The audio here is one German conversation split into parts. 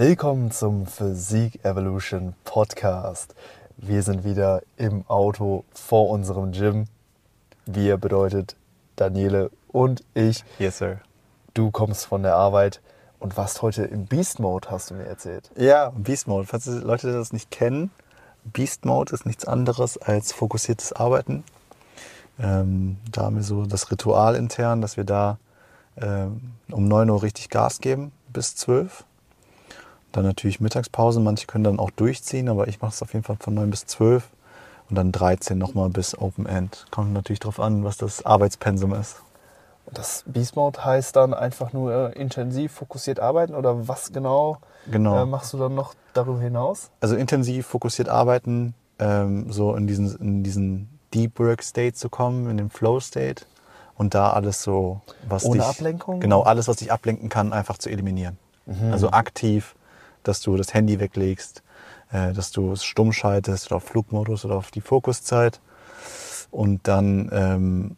Willkommen zum Physik Evolution Podcast. Wir sind wieder im Auto vor unserem Gym. Wir bedeutet Daniele und ich. Yes, sir. Du kommst von der Arbeit und warst heute im Beast Mode, hast du mir erzählt. Ja, Beast Mode. Falls die Leute das nicht kennen, Beast Mode ist nichts anderes als fokussiertes Arbeiten. Ähm, da haben wir so das Ritual intern, dass wir da ähm, um 9 Uhr richtig Gas geben bis 12. Dann natürlich Mittagspause. Manche können dann auch durchziehen, aber ich mache es auf jeden Fall von 9 bis 12 und dann 13 nochmal bis Open End. Kommt natürlich darauf an, was das Arbeitspensum ist. Und das Beast Mode heißt dann einfach nur äh, intensiv fokussiert arbeiten oder was genau, Genau. äh, machst du dann noch darüber hinaus? Also intensiv fokussiert arbeiten, ähm, so in diesen, in diesen Deep Work State zu kommen, in den Flow State und da alles so, was Ohne dich, Ablenkung? Genau, alles, was dich ablenken kann, einfach zu eliminieren. Also aktiv, dass du das Handy weglegst, äh, dass du es stumm schaltest oder auf Flugmodus oder auf die Fokuszeit und dann ähm,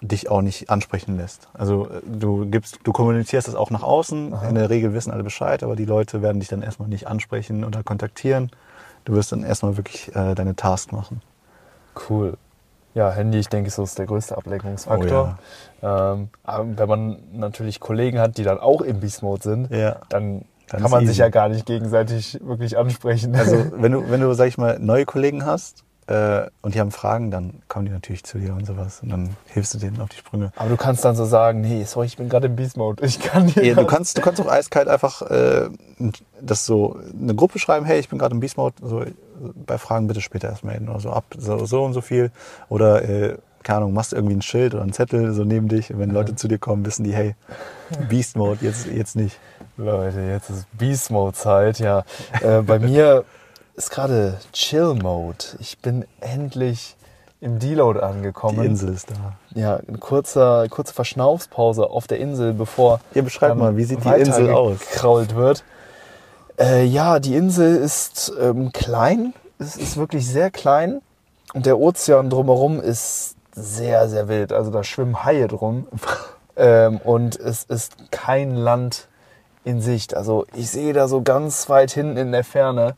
dich auch nicht ansprechen lässt. Also äh, du gibst, du kommunizierst das auch nach außen. In der Regel wissen alle Bescheid, aber die Leute werden dich dann erstmal nicht ansprechen oder kontaktieren. Du wirst dann erstmal wirklich äh, deine Task machen. Cool. Ja, Handy, ich denke, so ist der größte Ablenkungsfaktor. ähm, aber wenn man natürlich Kollegen hat, die dann auch im Beast Mode sind, Ja. dann, Dann kann man sich easy. ja gar nicht gegenseitig wirklich ansprechen. Also wenn du, wenn du, sag ich mal, neue Kollegen hast äh, und die haben Fragen, dann kommen die natürlich zu dir und sowas und dann hilfst du denen auf die Sprünge. aber du kannst dann so sagen, nee, sorry, ich bin gerade im Beast Mode. Ich kann dir Ja, du kannst, du kannst auch eiskalt einfach äh, das so eine Gruppe schreiben, hey, ich bin gerade im Beast Mode, so, bei Fragen bitte später erst melden oder so ab so, so und so viel. Oder äh, keine Ahnung, machst irgendwie ein Schild oder einen Zettel so neben dich und wenn Leute zu dir kommen, wissen die, hey, Beast Mode, jetzt, jetzt nicht. Leute, jetzt ist Beast Mode Zeit, ja. Äh, bei mir ist gerade Chill Mode. Ich bin endlich im Deload Die angekommen. Insel ist da. Ja, eine kurze, kurze Verschnaufspause auf der Insel, bevor Ja, beschreib dann mal, wie sieht die Insel aus? Gekrault wird. Äh, ja, die Insel ist ähm, klein. Es ist wirklich sehr klein. Und der Ozean drumherum ist sehr, sehr wild. Also da schwimmen Haie drum. ähm, und es ist kein Land in Sicht. Also ich sehe da so ganz weit hinten in der Ferne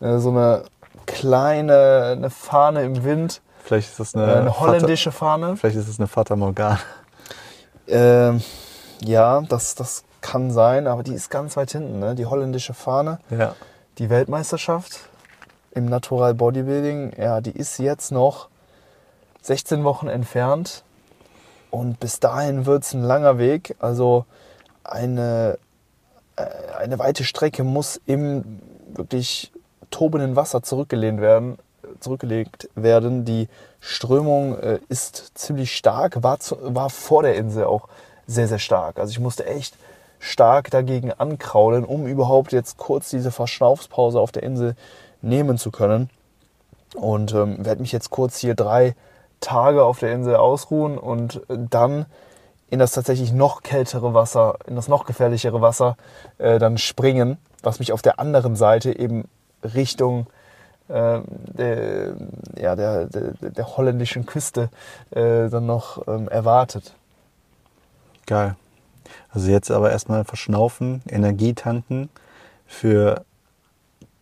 äh, so eine kleine eine Fahne im Wind. Vielleicht ist das Äh, eine, eine holländische Fahne. Fata, vielleicht ist es eine Fata Morgana. Ähm, ja, das, das kann sein, aber die ist ganz weit hinten. Ne? Die holländische Fahne, Ja. die Weltmeisterschaft im Natural Bodybuilding, ja, die ist jetzt noch 16 Wochen entfernt. Und bis dahin wird es ein langer Weg. Also eine, eine weite Strecke muss im wirklich tobenden Wasser zurückgelehnt werden, zurückgelegt werden. Die Strömung äh, ist ziemlich stark, war, zu, war vor der Insel auch sehr, sehr stark. Also ich musste echt stark dagegen ankraulen, um überhaupt jetzt kurz diese Verschnaufspause auf der Insel nehmen zu können. Und ähm, werde mich jetzt kurz hier drei Tage auf der Insel ausruhen und äh, dann in das tatsächlich noch kältere Wasser, in das noch gefährlichere Wasser äh, dann springen, was mich auf der anderen Seite eben Richtung äh, der, ja, der, der, der holländischen Küste äh, dann noch ähm, erwartet. Geil. Also jetzt aber erstmal verschnaufen, Energie tanken für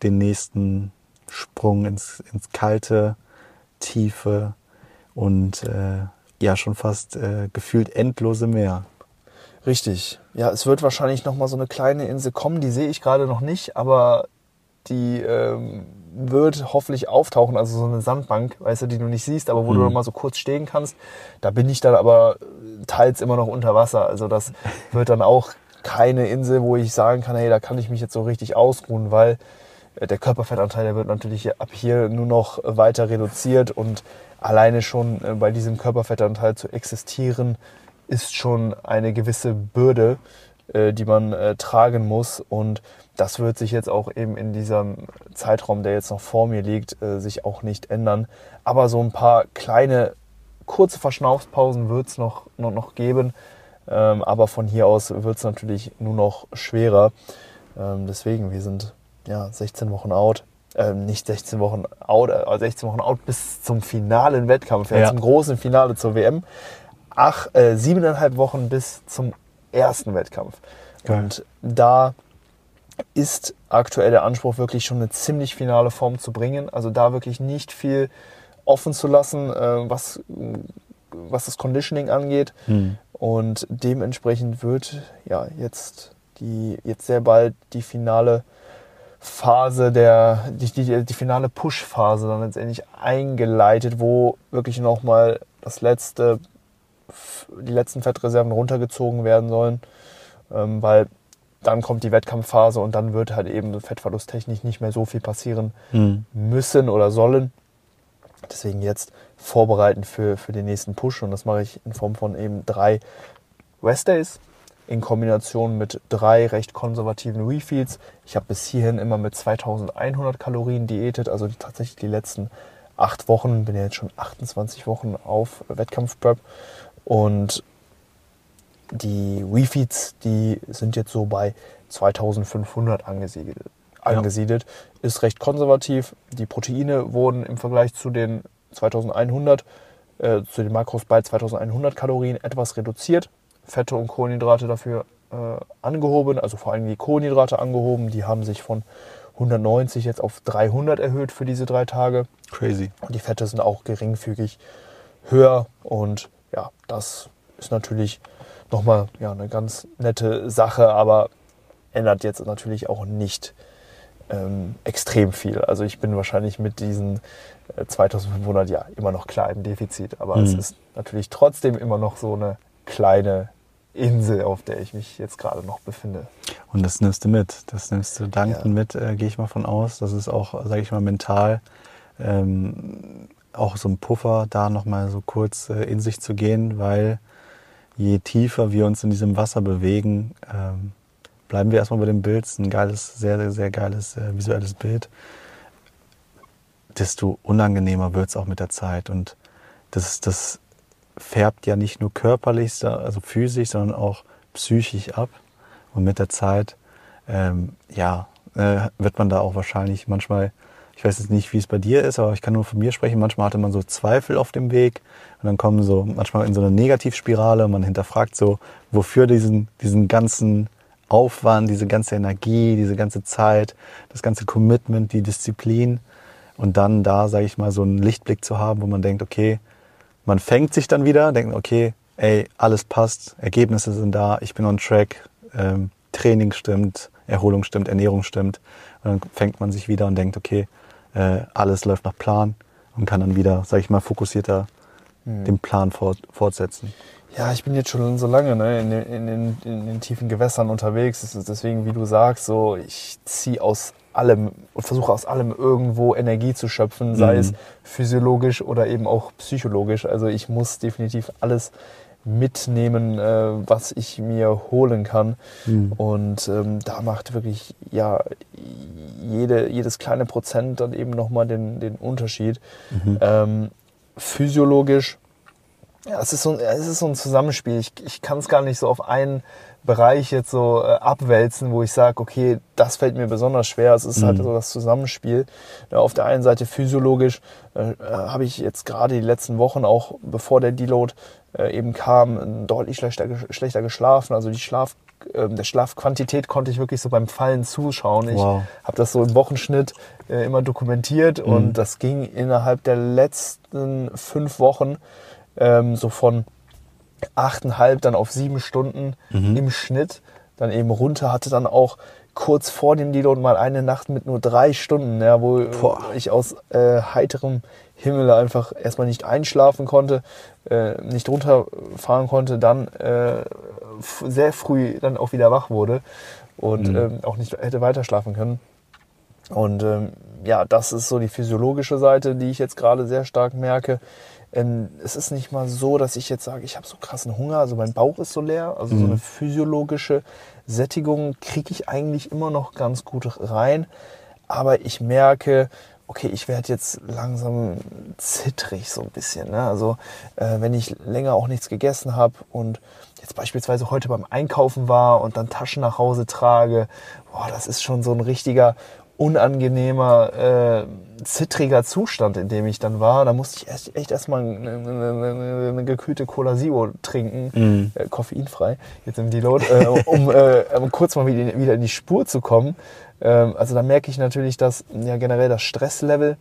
den nächsten Sprung ins, ins kalte, tiefe und äh, ja schon fast äh, gefühlt endlose Meer. Richtig. Ja, es wird wahrscheinlich noch mal so eine kleine Insel kommen, die sehe ich gerade noch nicht, aber die ähm, wird hoffentlich auftauchen, also so eine Sandbank, weißt du, die du nicht siehst, aber wo du Mhm. noch mal so kurz stehen kannst. Da bin ich dann aber teils immer noch unter Wasser. Also das wird dann auch keine Insel, wo ich sagen kann, hey, da kann ich mich jetzt so richtig ausruhen, weil der Körperfettanteil, der wird natürlich ab hier nur noch weiter reduziert und alleine schon äh, bei diesem Körperfettanteil zu existieren, ist schon eine gewisse Bürde, äh, die man äh, tragen muss. Und das wird sich jetzt auch eben in diesem Zeitraum, der jetzt noch vor mir liegt, äh, sich auch nicht ändern. Aber so ein paar kleine, kurze Verschnaufspausen wird es noch, noch, noch geben. Ähm, aber von hier aus wird es natürlich nur noch schwerer. Ähm, deswegen, wir sind ja 16 Wochen out. Ähm, nicht 16 Wochen out, äh, 16 Wochen out bis zum finalen Wettkampf, ja, Ja. zum großen Finale zur WM. Ach, äh, siebeneinhalb Wochen bis zum ersten Wettkampf. Geil. Und da ist aktuell der Anspruch, wirklich schon eine ziemlich finale Form zu bringen. Also da wirklich nicht viel offen zu lassen, äh, was, was das Conditioning angeht. Hm. Und dementsprechend wird ja jetzt die jetzt sehr bald die finale Phase der die, die, die finale Push-Phase dann letztendlich eingeleitet, wo wirklich nochmal das letzte die letzten Fettreserven runtergezogen werden sollen, ähm, weil dann kommt die Wettkampfphase und dann wird halt eben fettverlusttechnisch nicht mehr so viel passieren Hm. müssen oder sollen. Deswegen jetzt vorbereiten für, für den nächsten Push und das mache ich in Form von eben drei Rest Days in Kombination mit drei recht konservativen Refeeds. Ich habe bis hierhin immer mit 2100 Kalorien diätet, also die, tatsächlich die letzten acht Wochen, bin ja jetzt schon 28 Wochen auf Wettkampfprep und die Refeeds, die sind jetzt so bei 2500 angesiedelt. angesiedelt. Ist recht konservativ. Die Proteine wurden im Vergleich zu den 2100, äh, zu den Makros bei 2100 Kalorien etwas reduziert. Fette und Kohlenhydrate dafür äh, angehoben, also vor allem die Kohlenhydrate angehoben. Die haben sich von 190 jetzt auf 300 erhöht für diese drei Tage. Crazy. Und die Fette sind auch geringfügig höher. Und ja, das ist natürlich nochmal ja, eine ganz nette Sache, aber ändert jetzt natürlich auch nicht ähm, extrem viel. Also ich bin wahrscheinlich mit diesen äh, 2500 ja immer noch klar im Defizit, aber es Mhm. ist natürlich trotzdem immer noch so eine kleine Insel, auf der ich mich jetzt gerade noch befinde. Und das nimmst du mit. Das nimmst du dankend Ja. mit, äh, gehe ich mal von aus. Das ist auch, sage ich mal, mental ähm, auch so ein Puffer, da nochmal so kurz äh, in sich zu gehen, weil je tiefer wir uns in diesem Wasser bewegen, ähm, bleiben wir erstmal bei dem Bild. Es ist ein geiles, sehr, sehr, sehr geiles äh, visuelles Bild. Desto unangenehmer wird es auch mit der Zeit. Und das, das färbt ja nicht nur körperlich, also physisch, sondern auch psychisch ab. Und mit der Zeit, ähm, ja, äh, wird man da auch wahrscheinlich manchmal, ich weiß jetzt nicht, wie es bei dir ist, aber ich kann nur von mir sprechen, manchmal hatte man so Zweifel auf dem Weg und dann kommen so manchmal in so eine Negativspirale und man hinterfragt so, wofür diesen, diesen ganzen Aufwand, diese ganze Energie, diese ganze Zeit, das ganze Commitment, die Disziplin und dann da, sage ich mal, so einen Lichtblick zu haben, wo man denkt, okay, man fängt sich dann wieder, denkt, okay, ey, alles passt, Ergebnisse sind da, ich bin on track, ähm, Training stimmt, Erholung stimmt, Ernährung stimmt. Und dann fängt man sich wieder und denkt, okay, äh, alles läuft nach Plan und kann dann wieder, sage ich mal, fokussierter den Plan fort, fortsetzen. Ja, ich bin jetzt schon so lange ne, in, den, in, den, in den tiefen Gewässern unterwegs. Deswegen, wie du sagst, so ich ziehe aus allem und versuche aus allem irgendwo Energie zu schöpfen, sei Mhm. es physiologisch oder eben auch psychologisch. Also ich muss definitiv alles mitnehmen, äh, was ich mir holen kann. Mhm. Und ähm, da macht wirklich ja jede, jedes kleine Prozent dann eben nochmal den, den Unterschied. Mhm. Ähm, physiologisch, ja, es ist so, ein- es ist so ein Zusammenspiel. Ich, ich kann es gar nicht so auf einen Bereich jetzt so äh, abwälzen, wo ich sage, okay, das fällt mir besonders schwer. Es ist halt Mhm. so das Zusammenspiel. Ja, auf der einen Seite physiologisch äh, äh, habe ich jetzt gerade die letzten Wochen, auch bevor der Deload äh, eben kam, deutlich schlechter, schlechter geschlafen. Also die Schlaf, äh, der Schlafquantität konnte ich wirklich so beim Fallen zuschauen. Ich Wow. habe das so im Wochenschnitt äh, immer dokumentiert Mhm. und das ging innerhalb der letzten fünf Wochen ähm, so von achteinhalb dann auf sieben Stunden Mhm. im Schnitt, dann eben runter, hatte dann auch kurz vor dem Deload mal eine Nacht mit nur drei Stunden, ja, wo Boah. ich aus äh, heiterem Himmel einfach erstmal nicht einschlafen konnte, äh, nicht runterfahren konnte, dann äh, sehr früh dann auch wieder wach wurde und Mhm. ähm, auch nicht hätte weiter schlafen können. Und ähm, ja, das ist so die physiologische Seite, die ich jetzt gerade sehr stark merke. Ähm, es ist nicht mal so, dass ich jetzt sage, ich habe so krassen Hunger, also mein Bauch ist so leer. Also so Mhm. eine physiologische Sättigung kriege ich eigentlich immer noch ganz gut rein. Aber ich merke, okay, ich werde jetzt langsam zittrig so ein bisschen. Ne? Also äh, wenn ich länger auch nichts gegessen habe und jetzt beispielsweise heute beim Einkaufen war und dann Taschen nach Hause trage, boah, das ist schon so ein richtiger unangenehmer, äh, zittriger Zustand, in dem ich dann war. Da musste ich echt, echt erstmal eine, eine, eine gekühlte Cola Zero trinken, Mhm. äh, koffeinfrei, jetzt im Deload, äh, um äh, kurz mal wieder, wieder in die Spur zu kommen. Ähm, also da merke ich natürlich, dass ja generell das Stresslevel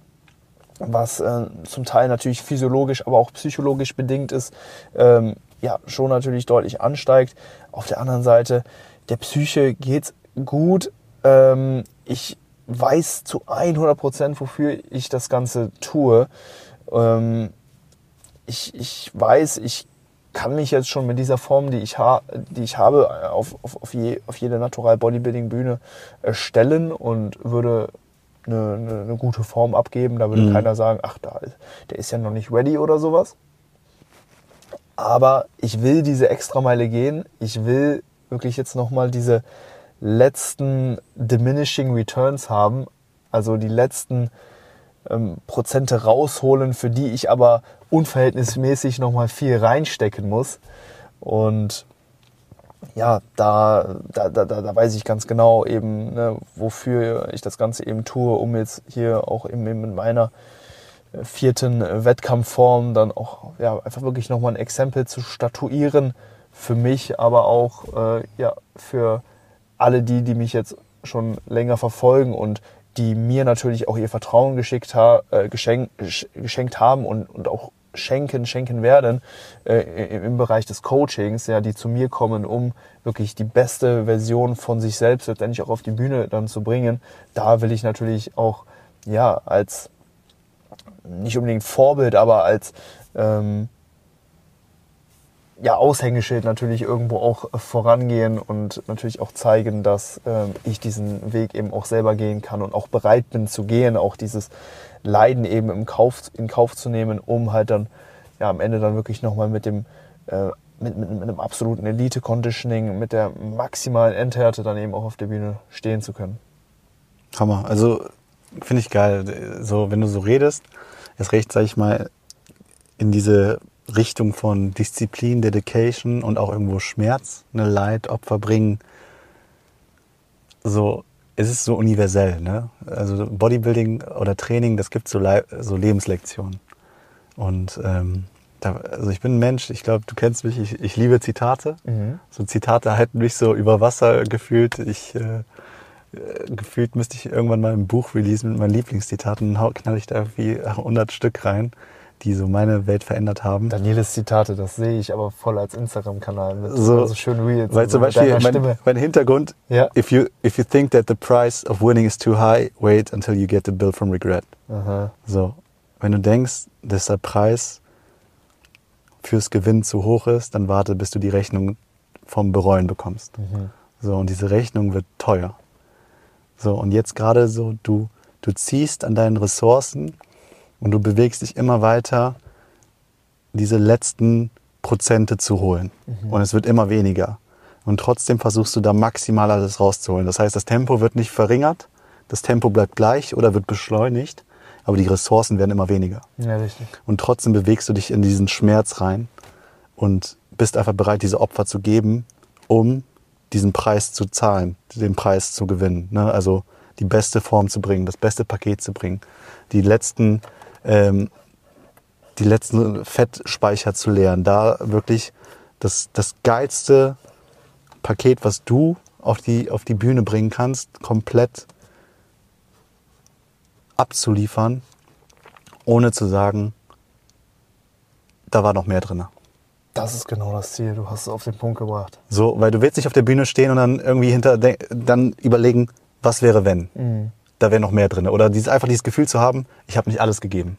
was äh, zum Teil natürlich physiologisch, aber auch psychologisch bedingt ist, ähm, ja, schon natürlich deutlich ansteigt. Auf der anderen Seite, der Psyche geht's gut. Ähm, ich weiß zu 100 Prozent, wofür ich das Ganze tue. Ähm, ich, ich weiß, ich kann mich jetzt schon mit dieser Form, die ich, ha die ich habe, auf, auf, auf, je auf jede Natural Bodybuilding Bühne äh, stellen und würde eine, eine, eine gute Form abgeben. Da würde Mhm. keiner sagen, ach, da, ist- der ist ja noch nicht ready oder sowas. Aber ich will diese Extrameile gehen. Ich will wirklich jetzt nochmal diese letzten diminishing returns haben. Also die letzten ähm, Prozente rausholen, für die ich aber unverhältnismäßig nochmal viel reinstecken muss. Und ja, da, da, da, da weiß ich ganz genau eben, ne, wofür ich das Ganze eben tue, um jetzt hier auch eben in meiner äh, vierten äh, Wettkampfform dann auch ja, einfach wirklich nochmal ein Exempel zu statuieren für mich, aber auch äh, ja, für alle die, die mich jetzt schon länger verfolgen und die mir natürlich auch ihr Vertrauen geschickt ha äh, geschenk, gesch- geschenkt haben und, und auch schenken, schenken werden äh, im Bereich des Coachings, ja, die zu mir kommen, um wirklich die beste Version von sich selbst letztendlich auch auf die Bühne dann zu bringen. Da will ich natürlich auch ja als nicht unbedingt Vorbild, aber als ähm, ja, Aushängeschild natürlich irgendwo auch äh, vorangehen und natürlich auch zeigen, dass ähm, ich diesen Weg eben auch selber gehen kann und auch bereit bin zu gehen, auch dieses Leiden eben im Kauf, in Kauf zu nehmen, um halt dann ja, am Ende dann wirklich nochmal mit dem äh, mit, mit, mit einem absoluten Elite-Conditioning, mit der maximalen Endhärte dann eben auch auf der Bühne stehen zu können. Hammer. Also finde ich geil. So, wenn du so redest, erst recht, sag ich mal, in diese Richtung von Disziplin, Dedication und auch irgendwo Schmerz, eine Leid, Opfer bringen. So, es ist so universell, ne? Also Bodybuilding oder Training, das gibt so, Lei- so Lebenslektionen. Und ähm, da, also ich bin ein Mensch, ich glaube, du kennst mich, ich, ich liebe Zitate. So Zitate halten mich so über Wasser gefühlt. Ich äh, äh, gefühlt müsste ich irgendwann mal ein Buch releasen mit meinen Lieblingszitaten. Knall ich da irgendwie 100 Stück rein, die so meine Welt verändert haben. Danieles Zitate, das sehe ich aber voll als Instagram-Kanal mit So, so schön Reels. Weil zum Beispiel mein, mein Hintergrund, Ja. if, you, if you think that the price of winning is too high, wait until you get the bill from regret. Aha. So, wenn du denkst, dass der Preis fürs Gewinn zu hoch ist, dann warte, bis du die Rechnung vom Bereuen bekommst. Mhm. So, und diese Rechnung wird teuer. So, und jetzt gerade so, du, du ziehst an deinen Ressourcen und du bewegst dich immer weiter, diese letzten Prozente zu holen. Und es wird immer weniger. Und trotzdem versuchst du da maximal alles rauszuholen. Das heißt, das Tempo wird nicht verringert, das Tempo bleibt gleich oder wird beschleunigt, aber die Ressourcen werden immer weniger. Ja, richtig. Und trotzdem bewegst du dich in diesen Schmerz rein und bist einfach bereit, diese Opfer zu geben, um diesen Preis zu zahlen, den Preis zu gewinnen. Ne? Also die beste Form zu bringen, das beste Paket zu bringen, die letzten, ähm, die letzten Fettspeicher zu leeren, da wirklich das, das geilste Paket, was du auf die, auf die Bühne bringen kannst, komplett abzuliefern, ohne zu sagen, da war noch mehr drin. Das ist genau das Ziel. Du hast es auf den Punkt gebracht. So, weil du willst nicht auf der Bühne stehen und dann irgendwie hinter dann überlegen, was wäre wenn? Mhm. Da wäre noch mehr drin. Oder dieses, einfach dieses Gefühl zu haben, ich habe nicht alles gegeben.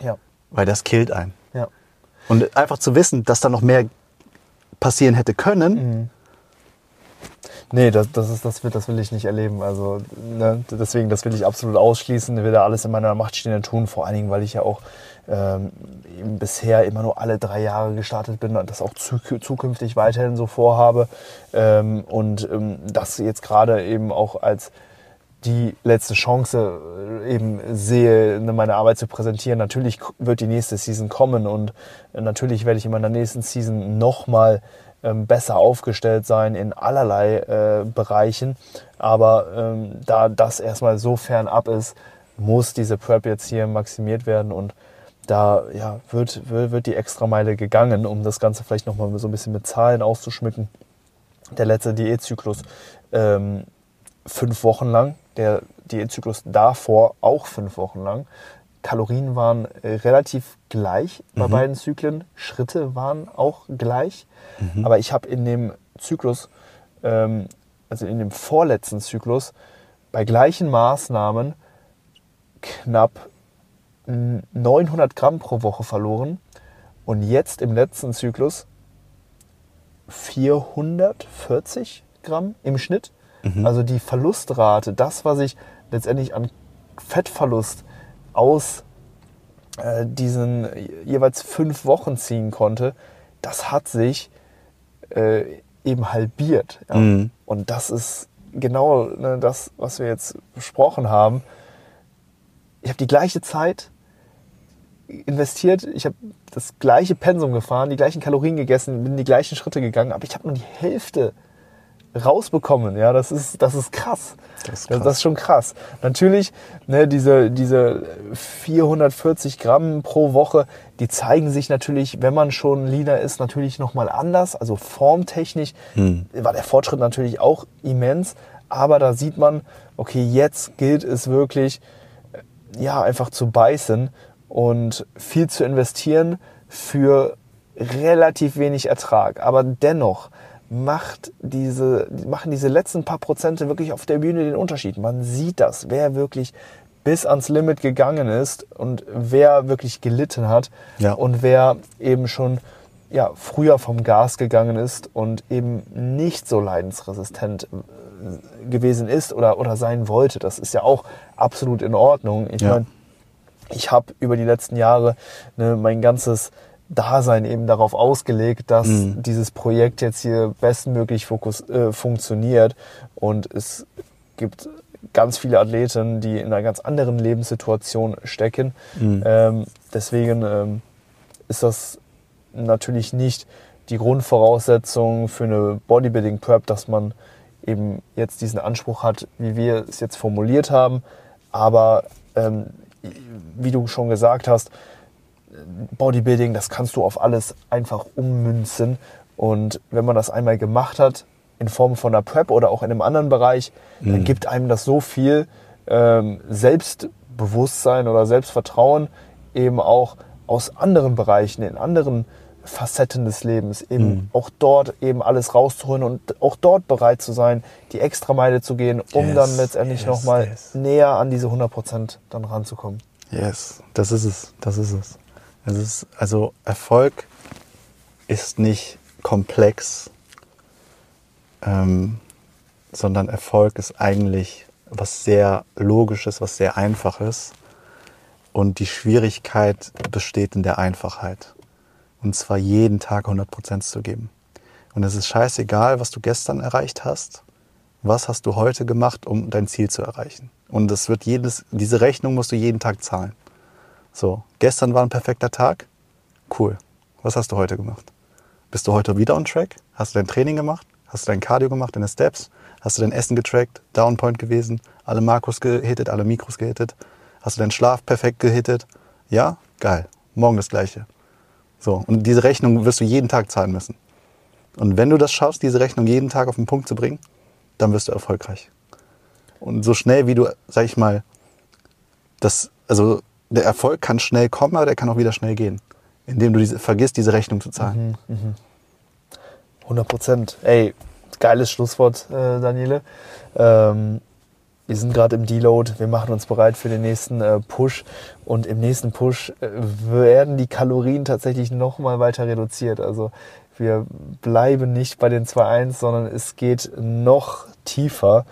Ja. Weil das killt einen. Ja. Und einfach zu wissen, dass da noch mehr passieren hätte können, Mhm. Nee, das, das, ist, das, will, das will ich nicht erleben. Also, ne, deswegen, das will ich absolut ausschließen. Ich will da alles in meiner Macht Stehende tun. Vor allen Dingen, weil ich ja auch ähm, eben bisher immer nur alle drei Jahre gestartet bin und das auch zu, zukünftig weiterhin so vorhabe. Ähm, und ähm, das jetzt gerade eben auch als die letzte Chance äh, eben sehe, ne, meine Arbeit zu präsentieren. Natürlich wird die nächste Season kommen und äh, natürlich werde ich in meiner nächsten Season nochmal ähm, besser aufgestellt sein in allerlei äh, Bereichen. Aber ähm, da das erstmal so fernab ist, muss diese Prep jetzt hier maximiert werden und da ja, wird, wird, wird die Extrameile gegangen, um das Ganze vielleicht nochmal so ein bisschen mit Zahlen auszuschmücken. Der letzte Diätzyklus ähm, fünf Wochen lang, der Diätzyklus davor auch fünf Wochen lang. Kalorien waren äh, relativ gleich bei mhm. beiden Zyklen, Schritte waren auch gleich. Mhm. Aber ich habe in dem Zyklus, ähm, also in dem vorletzten Zyklus, bei gleichen Maßnahmen knapp 900 Gramm pro Woche verloren und jetzt im letzten Zyklus 440 Gramm im Schnitt. Mhm. Also die Verlustrate, das, was ich letztendlich an Fettverlust aus äh, diesen jeweils fünf Wochen ziehen konnte, das hat sich äh, eben halbiert. Ja? Mhm. Und das ist genau ne, das, was wir jetzt besprochen haben. Ich habe die gleiche Zeit investiert, ich habe das gleiche Pensum gefahren, die gleichen Kalorien gegessen, bin die gleichen Schritte gegangen, aber ich habe nur die Hälfte rausbekommen. Ja, das ist, das ist krass. Das ist, krass. Das, das ist schon krass. Natürlich, ne, diese, diese 440 Gramm pro Woche, die zeigen sich natürlich, wenn man schon leaner ist, natürlich nochmal anders. Also formtechnisch hm. war der Fortschritt natürlich auch immens. Aber da sieht man, okay, jetzt gilt es wirklich, ja, einfach zu beißen und viel zu investieren für relativ wenig Ertrag. Aber dennoch, macht diese, machen diese letzten paar Prozente wirklich auf der Bühne den Unterschied. Man sieht das, wer wirklich bis ans Limit gegangen ist und wer wirklich gelitten hat ja. und wer eben schon ja, früher vom Gas gegangen ist und eben nicht so leidensresistent äh, gewesen ist oder, oder sein wollte. Das ist ja auch absolut in Ordnung. Ich ja. meine, ich habe über die letzten Jahre ne, mein ganzes Dasein eben darauf ausgelegt, dass mhm. dieses Projekt jetzt hier bestmöglich fokus, äh, funktioniert. Und es gibt ganz viele Athleten, die in einer ganz anderen Lebenssituation stecken. Mhm. Ähm, deswegen ähm, ist das natürlich nicht die Grundvoraussetzung für eine Bodybuilding Prep, dass man eben jetzt diesen Anspruch hat, wie wir es jetzt formuliert haben. Aber ähm, wie du schon gesagt hast, Bodybuilding, das kannst du auf alles einfach ummünzen. Und wenn man das einmal gemacht hat, in Form von einer Prep oder auch in einem anderen Bereich, mhm. dann gibt einem das so viel ähm, Selbstbewusstsein oder Selbstvertrauen eben auch aus anderen Bereichen, in anderen Facetten des Lebens, eben mhm. auch dort eben alles rauszuholen und auch dort bereit zu sein, die Extrameile zu gehen, um yes, dann letztendlich yes, nochmal yes. näher an diese 100 Prozent dann ranzukommen. Yes, das ist es, das ist es. Ist, also Erfolg ist nicht komplex, ähm, sondern Erfolg ist eigentlich was sehr Logisches, was sehr Einfaches. Und die Schwierigkeit besteht in der Einfachheit. Und zwar jeden Tag 100% zu geben. Und es ist scheißegal, was du gestern erreicht hast. Was hast du heute gemacht, um dein Ziel zu erreichen? Und das wird jedes, diese Rechnung musst du jeden Tag zahlen. So, gestern war ein perfekter Tag. Cool. Was hast du heute gemacht? Bist du heute wieder on track? Hast du dein Training gemacht? Hast du dein Cardio gemacht, deine Steps? Hast du dein Essen getrackt? Downpoint gewesen? Alle Makros gehittet, alle Mikros gehittet? Hast du deinen Schlaf perfekt gehittet? Ja? Geil. Morgen das Gleiche. So. Und diese Rechnung wirst du jeden Tag zahlen müssen. Und wenn du das schaffst, diese Rechnung jeden Tag auf den Punkt zu bringen, dann wirst du erfolgreich. Und so schnell wie du, sag ich mal, das, also der Erfolg kann schnell kommen, aber der kann auch wieder schnell gehen, indem du diese, vergisst, diese Rechnung zu zahlen. Mhm, mh. 100 Prozent. Ey, geiles Schlusswort, äh, Daniele. Ähm, wir sind gerade im Deload, wir machen uns bereit für den nächsten äh, Push und im nächsten Push äh, werden die Kalorien tatsächlich nochmal weiter reduziert. Also wir bleiben nicht bei den 2.1, sondern es geht noch tiefer.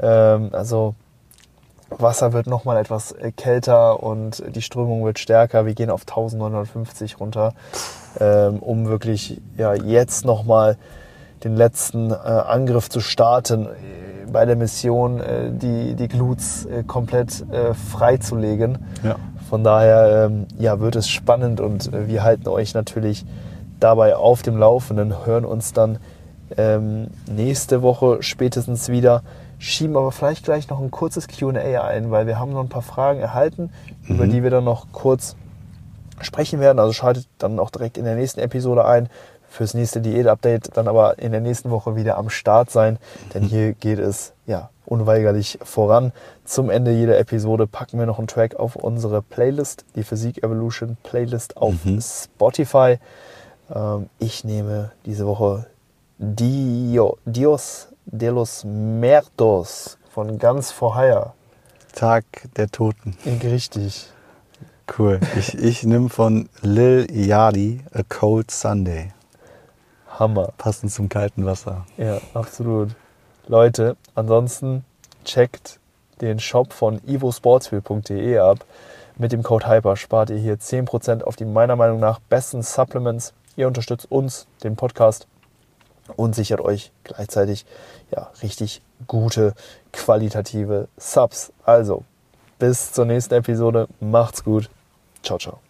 Ähm, also Wasser wird nochmal etwas äh, kälter und die Strömung wird stärker. Wir gehen auf 1950 runter, ähm, um wirklich ja, jetzt nochmal den letzten äh, Angriff zu starten äh, bei der Mission, die, die Glutes komplett freizulegen. Ja. Von daher ähm, ja, wird es spannend und wir halten euch natürlich dabei auf dem Laufenden, hören uns dann ähm, nächste Woche spätestens wieder. Schieben aber vielleicht gleich noch ein kurzes QA ein, weil wir haben noch ein paar Fragen erhalten, mhm. über die wir dann noch kurz sprechen werden. Also schaltet dann auch direkt in der nächsten Episode ein fürs nächste Diät-Update, dann aber in der nächsten Woche wieder am Start sein, denn mhm. hier geht es ja unweigerlich voran. Zum Ende jeder Episode packen wir noch einen Track auf unsere Playlist, die Physik Evolution Playlist auf mhm. Spotify. Ähm, ich nehme diese Woche Dio, Dios de los Muertos von ganz vorher. Tag der Toten. Richtig. Cool. Ich, ich nehme von Lil Yachty A Cold Sunday. Hammer. Passend zum kalten Wasser. Ja, absolut. Leute, ansonsten checkt den Shop von evosportsfield.de ab. Mit dem Code HYPER spart ihr hier 10% auf die meiner Meinung nach besten Supplements. Ihr unterstützt uns, den Podcast, und sichert euch gleichzeitig ja, richtig gute, qualitative Subs. Also, bis zur nächsten Episode. Macht's gut. Ciao, ciao.